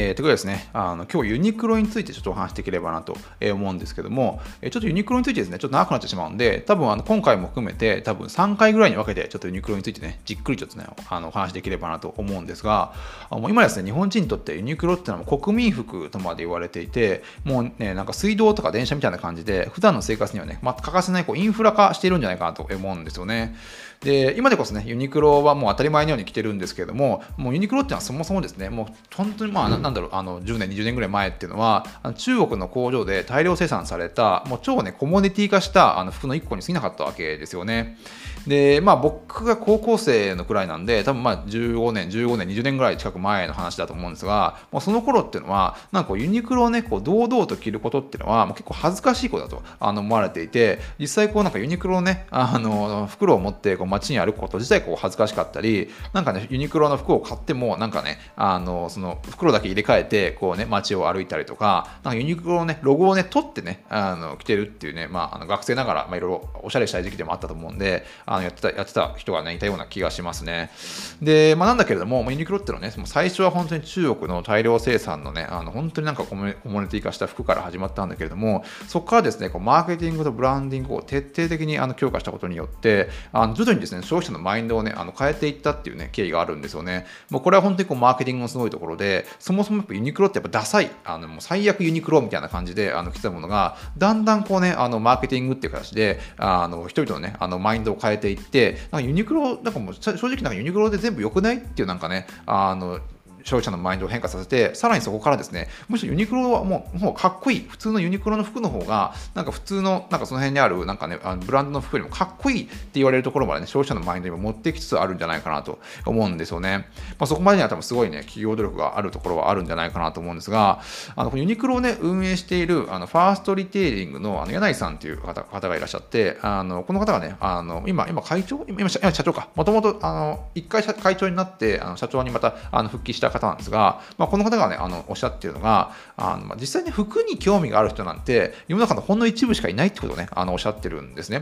えー、ということですね、あの今日ユニクロについてちょっとお話していければなと思うんですけども、ちょっとユニクロについてですね、ちょっと長くなってしまうんで、多分あの今回も含めて、多分3回ぐらいに分けて、ちょっとユニクロについてね、じっくりちょっとね、あのお話できればなと思うんですが、あの今ですね、日本人にとってユニクロっていうのは国民服とまで言われていて、もうね、なんか水道とか電車みたいな感じで、普段の生活にはね、まあ、欠かせないこうインフラ化しているんじゃないかなと思うんですよね。で、今でこそね、ユニクロはもう当たり前のように来てるんですけれども、もうユニクロっていうのはそもそもですね、もう本当にまあ、なんだろう、あの10年、20年ぐらい前っていうのは、中国の工場で大量生産された、もう超ね、コモディティ化したあの服の1個に過ぎなかったわけですよね。で、まあ僕が高校生のくらいなんで、多分まあ15年、15年、20年ぐらい近く前の話だと思うんですが、もうその頃っていうのは、なんかユニクロをね、こう堂々と着ることっていうのは、もう結構恥ずかしいことだとあの思われていて、実際こうなんかユニクロをね、あの袋を持ってこう街に歩くこと自体こう恥ずかしかったり、なんかね、ユニクロの服を買っても、なんかね、あのその袋だけ入れ替えて、こうね、街を歩いたりとか、なんかユニクロのね、ロゴをね、取ってね、あの着てるっていうね、まあ、あの学生ながら、まあ、いろいろおしゃれしたい時期でもあったと思うんで、あのやってた、やってた人がね、いたような気がしますね。で、まあ、なんだけれども、ユニクロってのはね、最初は本当に中国の大量生産のね、あの本当になんかコモネティ化した服から始まったんだけれども、そこからですね、こうマーケティングとブランディングを徹底的にあの強化したことによって、あの徐々にですね、消費者のマインドをね、あの変えていったっていうね、経緯があるんですよね。もうこれは本当にこうマーケティングのすごいところで、そもそもやっぱユニクロってやっぱダサい、あのもう最悪ユニクロみたいな感じであの来たものが、だんだんこうね、あのマーケティングっていう形で、あの人々のね、あのマインドを変えていって、なんかユニクロ、なんかもう正直なんかユニクロで全部良くないっていうなんかね、あの、消費者のマインドを変化させて、さらにそこからですね、むしろユニクロはもうもうかっこいい、普通のユニクロの服の方が、なんか普通の、なんかその辺にある、なんかね、あのブランドの服よりもかっこいいって言われるところまでね、消費者のマインドにも持ってきつつあるんじゃないかなと思うんですよね。まあ、そこまでには多分すごいね、企業努力があるところはあるんじゃないかなと思うんですが、あのユニクロをね、運営している、あのファーストリテイリングのあの柳井さんという方方がいらっしゃって、あのこの方がね、あの今、今会長？今、今社長か、もともと1回会長になって、あの社長にまたあの復帰した方方なんですが、まあ、この方がね、あのおっしゃっているのが、あの、実際に服に興味がある人なんて、世の中のほんの一部しかいないってことをね、あのおっしゃってるんですね。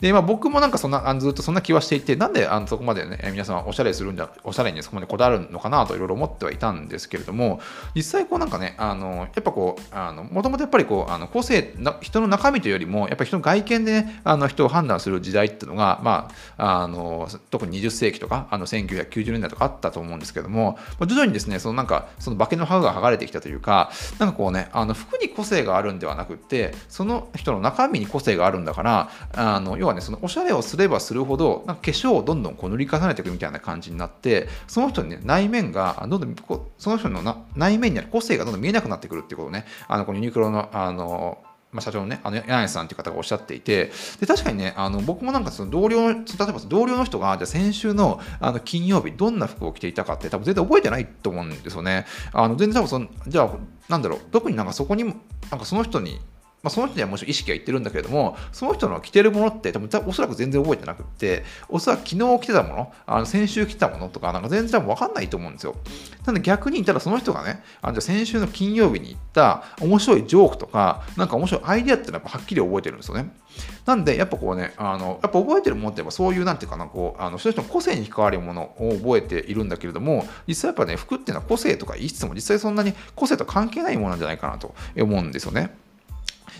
で、まあ、僕もなんかそんな、あのずっとそんな気はしていて、なんであのそこまでね、皆さんおしゃれするんだ、おしゃれにそこまでこだわるのかなといろいろ思ってはいたんですけれども、実際こうなんかね、あの、やっぱこう、あの、もともとやっぱりこう、あの個性な、人の中身というよりも、やっぱり人の外見でね、あの人を判断する時代っていうのが、まあ、あの、特に20世紀とか、あの、1990年代とかあったと思うんですけども、徐々にですね、そのなんか、その化けの歯が剥がれてきたというか、なんかこうね、あの、服に個性があるんではなくって、その人の中身に個性があるんだから、あの、要はね、そのおしゃれをすればするほどなんか化粧をどんどんこう塗り重ねていくみたいな感じになってその人に、ね、内面がどんどんその人のな内面にある個性がどんどん見えなくなってくるっていうことをねあのこのユニクロのあのまあ、社長のね、あの柳さんという方がおっしゃっていて、で確かにね、あの僕もなんかその同僚、例えば同僚の人が、じゃ先週のあの金曜日、どんな服を着ていたかって、多分全然覚えてないと思うんですよね。あの全然多分その、じゃあ、なんだろう、特になんかそこにも、なんかその人にまあ、その人にはもちろん意識がいってるんだけれども、その人の着てるものって多分おそらく全然覚えてなくって、おそらく昨日着てたもの、あの先週着てたものとか、なんか全然多分分かんないと思うんですよ。なので逆に、ただその人がね、あじゃ先週の金曜日に行った面白いジョークとか、なんか面白いアイディアっていうのははっきり覚えてるんですよね。なんで、やっぱこうね、あのやっぱ覚えてるものってそういう、なんていうかな、こう、あの人の個性に関わるものを覚えているんだけれども、実際やっぱね、服っていうのは個性とか言いつつも、実際そんなに個性と関係ないものなんじゃないかなと思うんですよね。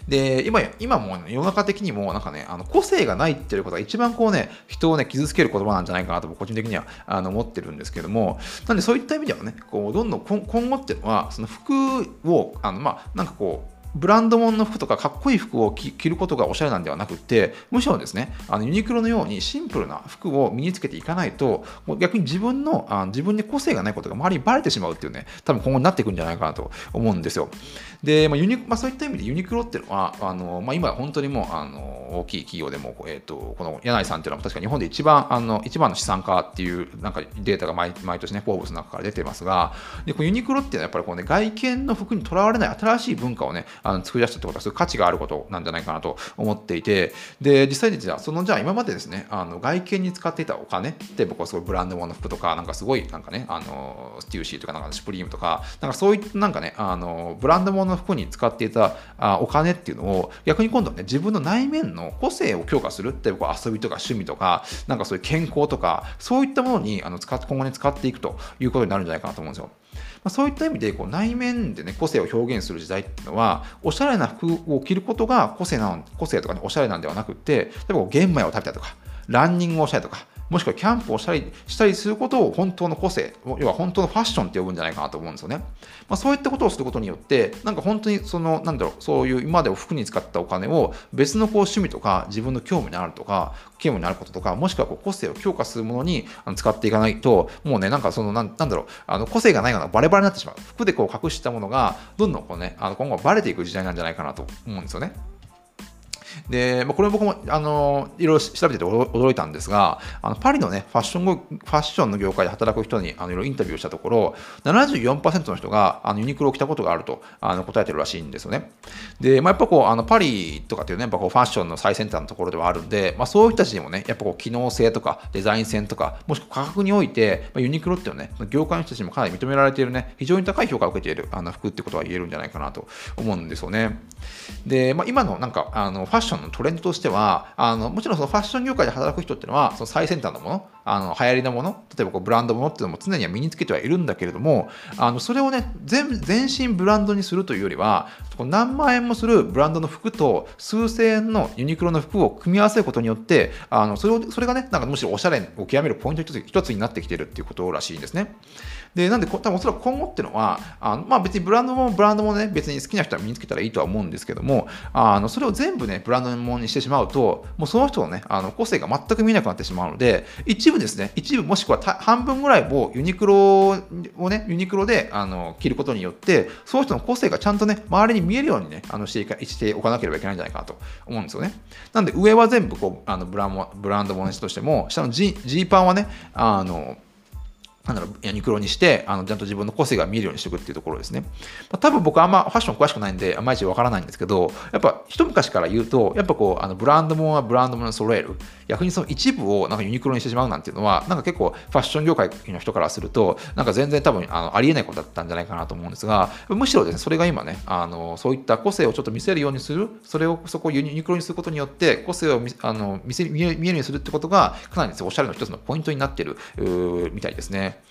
で、今、今も世の中的にも、なんかね、あの個性がないっていうことが一番こうね、人をね、傷つける言葉なんじゃないかなと、個人的にはあの思ってるんですけども、なんでそういった意味ではね、こう、どんどん今後っていうのは、その服を、あの、まあ、なんかこう、ブランド物の服とかかっこいい服を着ることがおしゃれなんではなくて、むしろですね、あのユニクロのようにシンプルな服を身につけていかないと、逆に自分のあ自分に個性がないことが周りにバレてしまうっていうね、多分今後になっていくんじゃないかなと思うんですよ。で、まあユニまあ、そういった意味でユニクロっていうのは、あのまあ、今本当にもうあの大きい企業でも、えーと、この柳井さんっていうのは確か日本で一番あの一番の資産家っていうなんかデータが毎毎年ね、フォーブスの中から出てますが、でこユニクロっていうのはやっぱりこう、ね、外見の服にとらわれない新しい文化をね、あの作り出したってことすごい価値があることなんじゃないかなと思っていて、で、実際にじゃあ、そのじゃあ今までですね、あの外見に使っていたお金って僕はすごいブランド物の服とか、なんかすごいなんかね、あの、ステューシーとかなんかシュプリームとか、なんかそういったなんかね、あの、ブランド物の服に使っていたあお金っていうのを逆に今度はね、自分の内面の個性を強化するってこう遊びとか趣味とか、なんかそういう健康とか、そういったものにあの使今後に使っていくということになるんじゃないかなと思うんですよ。あ、そういった意味でこう内面でね個性を表現する時代っていうのはおしゃれな服を着ることが個性な個性とかねおしゃれなんではなくて例えば玄米を食べたりとかランニングをしたりとかもしくはキャンプをしたりしたりすることを本当の個性、要は本当のファッションって呼ぶんじゃないかなと思うんですよね。まあ、そういったことをすることによって、なんか本当にその、なんだろう、そういう今まで服に使ったお金を別のこう趣味とか自分の興味にあるとか、興味にあることとか、もしくはこう個性を強化するものに使っていかないと、もうね、なんかその、なんだろう、あの個性がないようなバレバレになってしまう。服でこう隠したものが、どんどんこうね、あの今後はバレていく時代なんじゃないかなと思うんですよね。で、まあ、これ僕もあのいろいろ調べてて驚いたんですが、あのパリのねファッションファッションの業界で働く人にあのいろいろインタビューしたところ、74%の人があのユニクロを着たことがあるとあの答えてるらしいんですよね。で、まあ、やっぱこうあのパリとかっていうね、やっぱこうファッションの最先端のところではあるんで、まあ、そういう人たちにもね、やっぱこう機能性とかデザイン性とか、もしくは価格において、まあ、ユニクロっていうね、業界の人たちにもかなり認められているね、非常に高い評価を受けているあの服ってことは言えるんじゃないかなと思うんですよね。で、まあ、今のなんかあのファッファッションのトレンドとしては、あのもちろんそのファッション業界で働く人っていうのは、その最先端のもの、あの流行りのもの、例えばこうブランドものっていうのも常には身につけてはいるんだけれども、あのそれをね全、全身ブランドにするというよりは、何万円もするブランドの服と数千円のユニクロの服を組み合わせることによって、あのそれをそれがね、なんかむしろおしゃれを極めるポイント一つ一つになってきてるっていうことらしいんですね。で、なんで、多分おそらく今後っていうのは、あのまあ別にブランドもブランドもね、別に好きな人は身につけたらいいとは思うんですけども、あのそれを全部ね、ブランドのものにしてしまうと、もうその人のね、あの個性が全く見えなくなってしまうので、一部ですね、一部もしくは半分ぐらいをユニクロをね、ユニクロであの着ることによって、その人の個性がちゃんとね、周りに見えるようにね、あのしていかしておかなければいけないんじゃないかなと思うんですよね。なんで上は全部こうあのブランブランドものとしても、下のジーパンはね、あの、なんだろう、ユニクロにして、あの、ちゃんと自分の個性が見えるようにしていくっていうところですね。まあ、多分僕あんまファッション詳しくないんで、あまりわからないんですけど、やっぱ一昔から言うと、やっぱこう、あのブランドもはブランドもの揃える。逆にその一部をなんかユニクロにしてしまうなんていうのは、なんか結構ファッション業界の人からすると、なんか全然多分あのありえないことだったんじゃないかなと思うんですが、むしろですね、それが今ね、あのそういった個性をちょっと見せるようにする、それをそこをユニクロにすることによって、個性をあの見せ見えるようにするってことが、かなりです、ね、おしゃれの一つのポイントになってるみたいですね。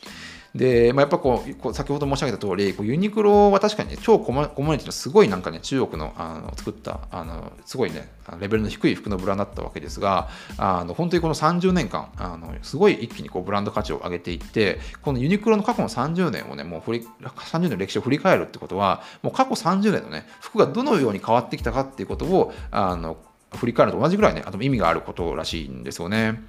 で、まあ、やっぱこう、こう先ほど申し上げた通り、こり、ユニクロは確かに、ね、超コモコモニティのすごいなんかね、中国のあの作った、あのすごいね、レベルの低い服のブランドだったわけですが、あの本当にこの30年間、あのすごい一気にこうブランド価値を上げていって、このユニクロの過去の30年をね、もう振り30年の歴史を振り返るってことは、もう過去30年のね、服がどのように変わってきたかっていうことを、あの振り返ると同じぐらいね、あと意味があることらしいんですよね。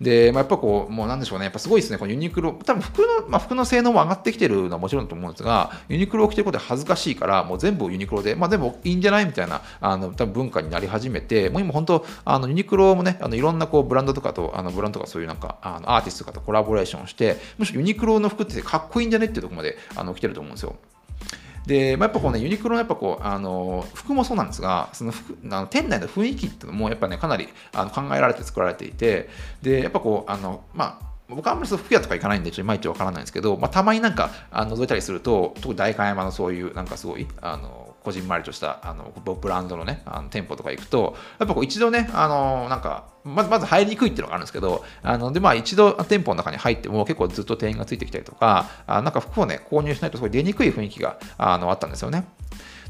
で、まあ、やっぱこう、もうなんでしょうね、やっぱすごいですね、このユニクロ、多分服の、まあ、服の性能も上がってきてるのはもちろんと思うんですが、ユニクロを着てることで恥ずかしいから、もう全部ユニクロで、まあ、全部いいんじゃないみたいな、あの、多分文化になり始めて、もう今本当、あの、ユニクロもね、あのいろんなこうブランドとかと、あのブランドとかそういうなんか、あのアーティストとかとコラボレーションして、むしろユニクロの服ってかっこいいんじゃねっていうところまであの来てると思うんですよ。で、まあ、やっぱこうね、ユニクロのやっぱこう、あの、服もそうなんですが、その服、あの店内の雰囲気っていうのもやっぱね、かなりあの考えられて作られていて、で、やっぱこう、あの、まあ、僕はあんまり服屋とか行かないんで、ちょっといまいちわからないんですけど、まあ、たまになんかあの覗いたりすると、特に代官山のそういう、なんかすごい、あの、こじんまりとしたあのブランドのね、あの店舗とか行くと、やっぱこう一度ね、あのなんか、まずまず入りにくいっていうのがあるんですけど、あのでまあ、一度店舗の中に入っても結構ずっと店員がついてきたりとか、あなんか服をね、購入しないとすごい出にくい雰囲気があのあったんですよね。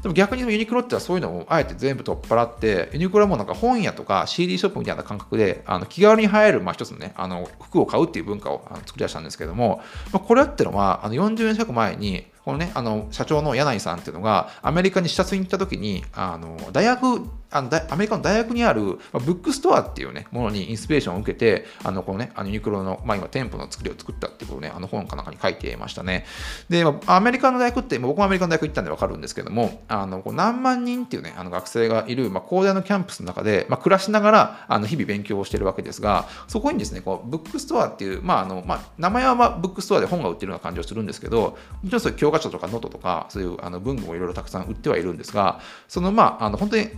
でも逆にユニクロってはそういうのをあえて全部取っ払って、ユニクロもなんか本屋とか CD ショップみたいな感覚で、あの気軽に入る、まあ、一つのね、あの服を買うっていう文化を作り出したんですけども、まあ、これってのは、あの40年近く前に、このね、あの社長の柳井さんっていうのが、アメリカに視察に行った時に、あの大学あのアメリカの大学にある、まあ、ブックストアっていうね、ものにインスピレーションを受けて、あの、このね、あのユニクロの、まあ今、店舗の作りを作ったっていうことをね、あの本かなんかに書いてましたね。で、まあ、アメリカの大学って、僕もアメリカの大学行ったんでわかるんですけども、あの、こう何万人っていうね、あの学生がいる、まあ、広大なキャンパスの中で、まあ、暮らしながら、あの、日々勉強をしているわけですが、そこにですね、こう、ブックストアっていう、まあ、あの、まあ、名前はまあブックストアで本が売ってるような感じをするんですけど、もちろんそういう教科書とかノートとか、そういうあの文具もいろいろたくさん売ってはいるんですが、その、まあ、あの、本当に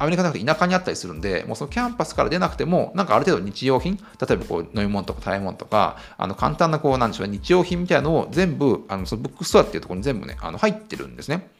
アメリカじゃなくて田舎にあったりするんで、もうそのキャンパスから出なくても、なんかある程度日用品、例えばこう飲み物とか食べ物とか、あの簡単なこうなんでしょうね、日用品みたいなのを全部、あのそのブックストアっていうところに全部ね、あの入ってるんですね。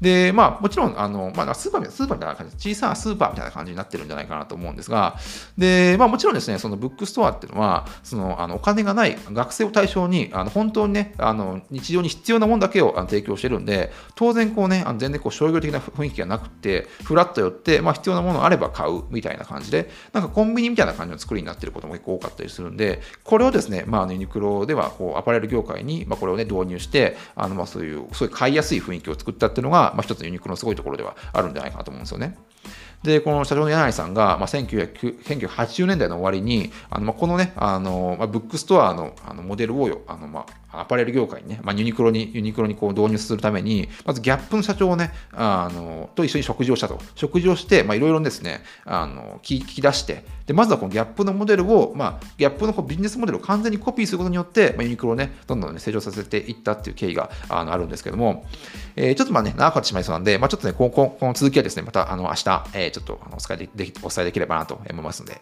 で、まあ、もちろん、あの、まあ、スーパーみたいな、スーパーみたいな感じ、小さなスーパーみたいな感じになってるんじゃないかなと思うんですが、で、まあ、もちろんですね、そのブックストアっていうのは、その、あの、お金がない学生を対象に、あの、本当にね、あの、日常に必要なものだけを提供してるんで、当然こうね、あの全然こう商業的な雰囲気がなくて、フラッと寄って、まあ、必要なものあれば買うみたいな感じで、なんかコンビニみたいな感じの作りになってることも結構多かったりするんで、これをですね、まあ、ユニクロではこうアパレル業界に、まあ、これをね、導入して、あの、まあ、そういう、そういう買いやすい雰囲気を作ったっていうのが、まあ、一つユニクロのすごいところではあるんじゃないかなと思うんですよね。で、この社長の柳井さんが、まあ、1980年代の終わりに、あのまあ、このね、あのまあ、ブックストアのあのモデルをあの、まあ、アパレル業界にね、まあ、ユニクロに、ユニクロにこう導入するために、まずギャップの社長をね、あのと一緒に食事をしたと。食事をして、まあ、いろいろですね、あの聞き出して、でまずはこのギャップのモデルを、まあ、ギャップのこうビジネスモデルを完全にコピーすることによって、まあ、ユニクロをね、どんどん、ね、成長させていったっていう経緯があのあるんですけども、えー、ちょっとまあね、長くなってしまいそうなんで、まあ、ちょっとね、こここの続きはですね、またあの明日、えー、ちょっとあのお伝えででお伝えできればなと思いますので、